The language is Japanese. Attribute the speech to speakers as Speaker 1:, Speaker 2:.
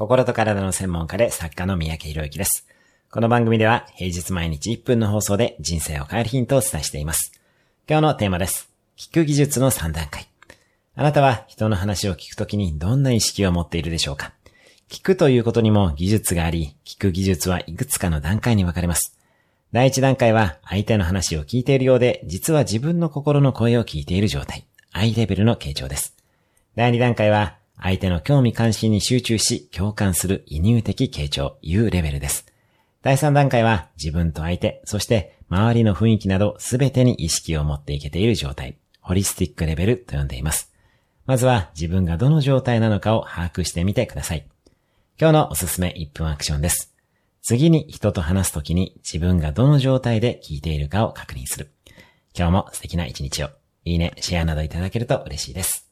Speaker 1: 心と体の専門家で作家の三宅博之です。この番組では平日毎日1分の放送で人生を変えるヒントをお伝えしています。今日のテーマです。聞く技術の3段階。あなたは人の話を聞くときにどんな意識を持っているでしょうか聞くということにも技術があり、聞く技術はいくつかの段階に分かれます。第一段階は相手の話を聞いているようで、実は自分の心の声を聞いている状態。アイレベルの傾聴です。第二段階は相手の興味関心に集中し、共感する移入的傾聴、いうレベルです。第3段階は自分と相手、そして周りの雰囲気など全てに意識を持っていけている状態、ホリスティックレベルと呼んでいます。まずは自分がどの状態なのかを把握してみてください。今日のおすすめ1分アクションです。次に人と話すときに自分がどの状態で聞いているかを確認する。今日も素敵な一日を。いいね、シェアなどいただけると嬉しいです。